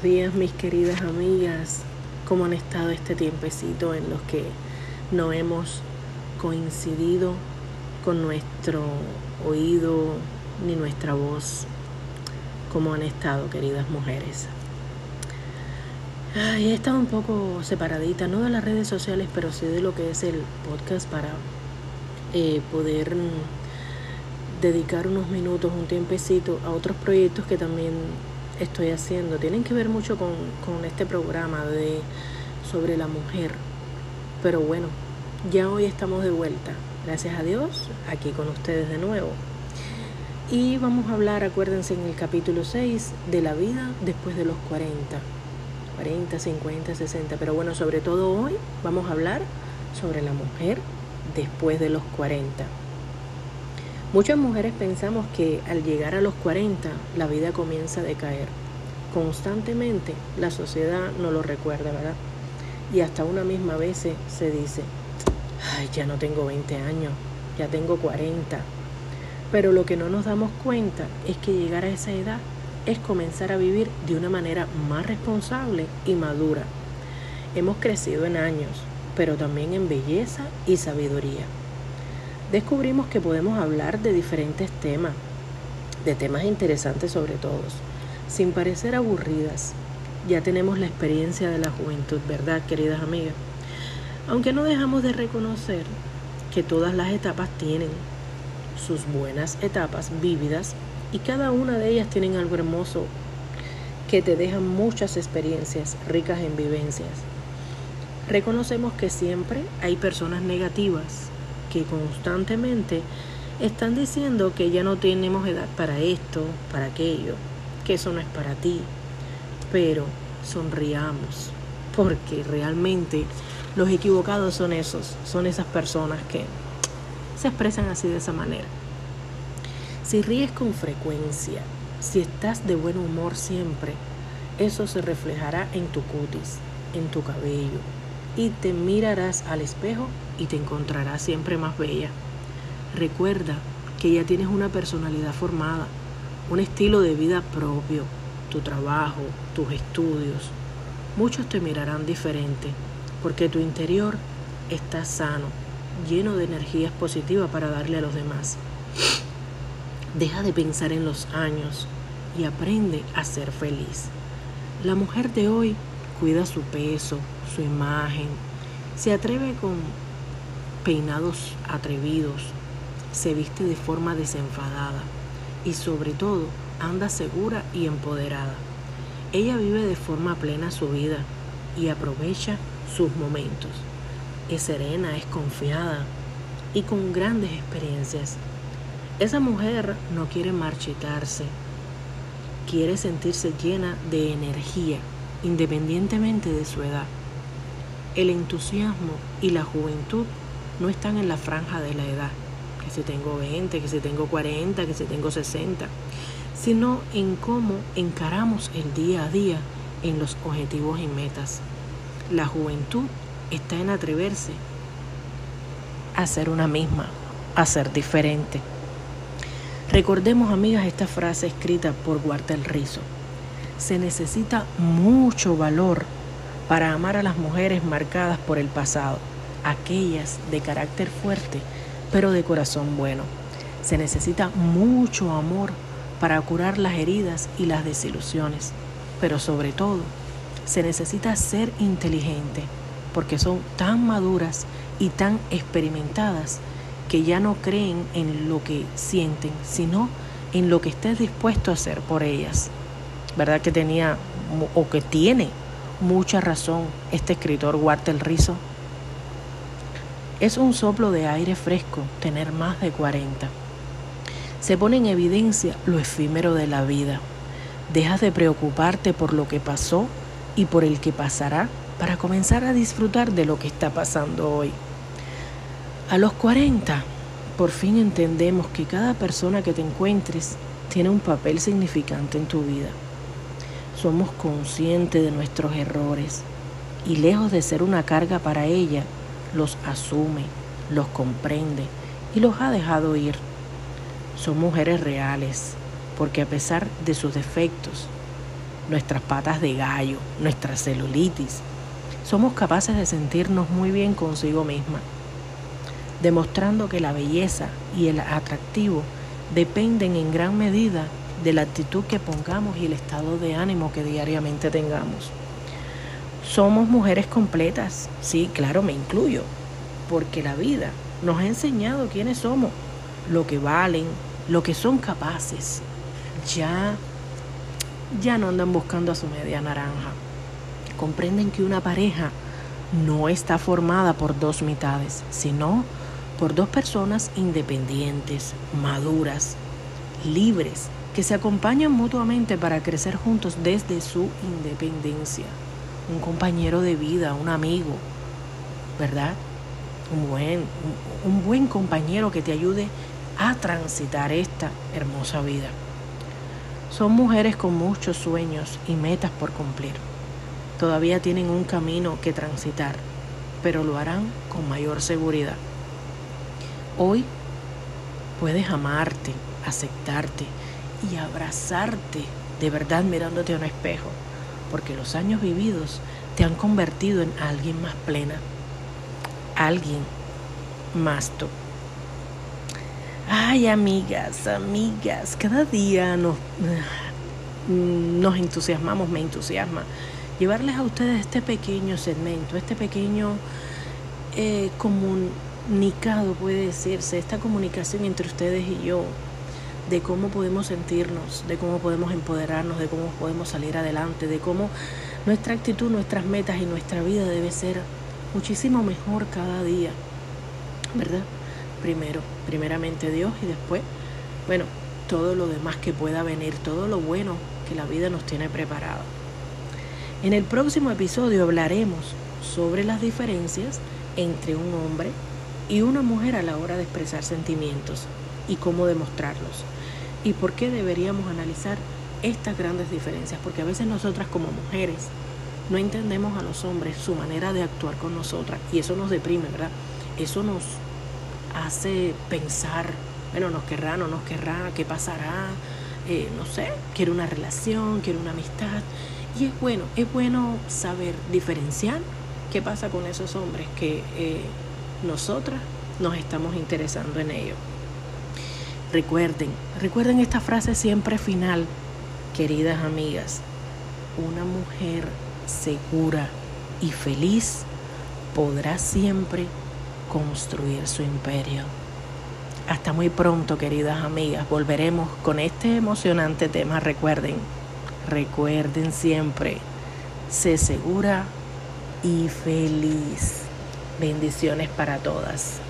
buenos días mis queridas amigas. ¿Cómo han estado este tiempecito en los que no hemos coincidido con nuestro oído ni nuestra voz? ¿Cómo han estado, queridas mujeres? he estado un poco separadita, no de las redes sociales, pero sí de lo que es el podcast para eh, poder dedicar unos minutos, un tiempecito a otros proyectos que también estoy haciendo. Tienen que ver mucho con, con este programa de sobre la mujer. Pero bueno, ya hoy estamos de vuelta. Gracias a Dios, aquí con ustedes de nuevo. Y vamos a hablar, acuérdense, en el capítulo 6 de la vida después de los 40. 40, 50, 60. Pero bueno, sobre todo hoy vamos a hablar sobre la mujer después de los 40. Muchas mujeres pensamos que al llegar a los 40 la vida comienza a decaer. Constantemente la sociedad no lo recuerda, ¿verdad? Y hasta una misma vez se dice, ay, ya no tengo 20 años, ya tengo 40. Pero lo que no nos damos cuenta es que llegar a esa edad es comenzar a vivir de una manera más responsable y madura. Hemos crecido en años, pero también en belleza y sabiduría descubrimos que podemos hablar de diferentes temas, de temas interesantes sobre todos, sin parecer aburridas. Ya tenemos la experiencia de la juventud, ¿verdad, queridas amigas? Aunque no dejamos de reconocer que todas las etapas tienen sus buenas etapas vívidas y cada una de ellas tienen algo hermoso que te dejan muchas experiencias ricas en vivencias. Reconocemos que siempre hay personas negativas que constantemente están diciendo que ya no tenemos edad para esto, para aquello, que eso no es para ti. Pero sonriamos, porque realmente los equivocados son esos, son esas personas que se expresan así de esa manera. Si ríes con frecuencia, si estás de buen humor siempre, eso se reflejará en tu cutis, en tu cabello, y te mirarás al espejo y te encontrarás siempre más bella. Recuerda que ya tienes una personalidad formada, un estilo de vida propio, tu trabajo, tus estudios. Muchos te mirarán diferente porque tu interior está sano, lleno de energías positivas para darle a los demás. Deja de pensar en los años y aprende a ser feliz. La mujer de hoy cuida su peso, su imagen, se atreve con peinados atrevidos, se viste de forma desenfadada y sobre todo anda segura y empoderada. Ella vive de forma plena su vida y aprovecha sus momentos. Es serena, es confiada y con grandes experiencias. Esa mujer no quiere marchitarse, quiere sentirse llena de energía independientemente de su edad. El entusiasmo y la juventud no están en la franja de la edad, que si tengo 20, que si tengo 40, que si tengo 60, sino en cómo encaramos el día a día en los objetivos y metas. La juventud está en atreverse a ser una misma, a ser diferente. Recordemos, amigas, esta frase escrita por Walter Rizzo se necesita mucho valor para amar a las mujeres marcadas por el pasado, aquellas de carácter fuerte, pero de corazón bueno. Se necesita mucho amor para curar las heridas y las desilusiones, pero sobre todo se necesita ser inteligente, porque son tan maduras y tan experimentadas que ya no creen en lo que sienten, sino en lo que estés dispuesto a hacer por ellas. ¿Verdad? Que tenía o que tiene mucha razón este escritor Walter Rizzo. Es un soplo de aire fresco tener más de 40. Se pone en evidencia lo efímero de la vida. Dejas de preocuparte por lo que pasó y por el que pasará para comenzar a disfrutar de lo que está pasando hoy. A los 40, por fin entendemos que cada persona que te encuentres tiene un papel significante en tu vida somos conscientes de nuestros errores y lejos de ser una carga para ella, los asume, los comprende y los ha dejado ir. Son mujeres reales, porque a pesar de sus defectos, nuestras patas de gallo, nuestra celulitis. Somos capaces de sentirnos muy bien consigo misma, demostrando que la belleza y el atractivo dependen en gran medida de la actitud que pongamos y el estado de ánimo que diariamente tengamos. Somos mujeres completas, sí, claro, me incluyo, porque la vida nos ha enseñado quiénes somos, lo que valen, lo que son capaces. Ya ya no andan buscando a su media naranja. Comprenden que una pareja no está formada por dos mitades, sino por dos personas independientes, maduras, libres, que se acompañan mutuamente para crecer juntos desde su independencia. Un compañero de vida, un amigo, ¿verdad? Un buen, un, buen compañero que te ayude a transitar esta hermosa vida. Son mujeres con muchos sueños y metas por cumplir. Todavía tienen un camino que transitar, pero lo harán con mayor seguridad. Hoy puedes amarte, aceptarte y abrazarte de verdad mirándote a un espejo, porque los años vividos te han convertido en alguien más plena, alguien más tú. Ay, amigas, amigas, cada día nos, nos entusiasmamos, me entusiasma llevarles a ustedes este pequeño segmento, este pequeño eh, comunicado, puede decirse, esta comunicación entre ustedes y yo, de cómo podemos sentirnos, de cómo podemos empoderarnos, de cómo podemos salir adelante, de cómo nuestra actitud, nuestras metas y nuestra vida debe ser muchísimo mejor cada día, ¿verdad? primero, primeramente Dios y después, bueno, todo lo demás que pueda venir, todo lo bueno que la vida nos tiene preparado. En el próximo episodio hablaremos sobre las diferencias entre un hombre y una mujer a la hora de expresar sentimientos y cómo demostrarlos y por qué deberíamos analizar estas grandes diferencias, porque a veces nosotras como mujeres no entendemos a los hombres su manera de actuar con nosotras y eso nos deprime, ¿verdad? Eso nos hace pensar, bueno, nos querrá, no nos querrá, qué pasará, eh, no sé, quiere una relación, quiere una amistad. Y es bueno, es bueno saber diferenciar qué pasa con esos hombres que eh, nosotras nos estamos interesando en ellos. Recuerden, recuerden esta frase siempre final, queridas amigas. Una mujer segura y feliz podrá siempre construir su imperio. Hasta muy pronto, queridas amigas. Volveremos con este emocionante tema. Recuerden, recuerden siempre, sé segura y feliz. Bendiciones para todas.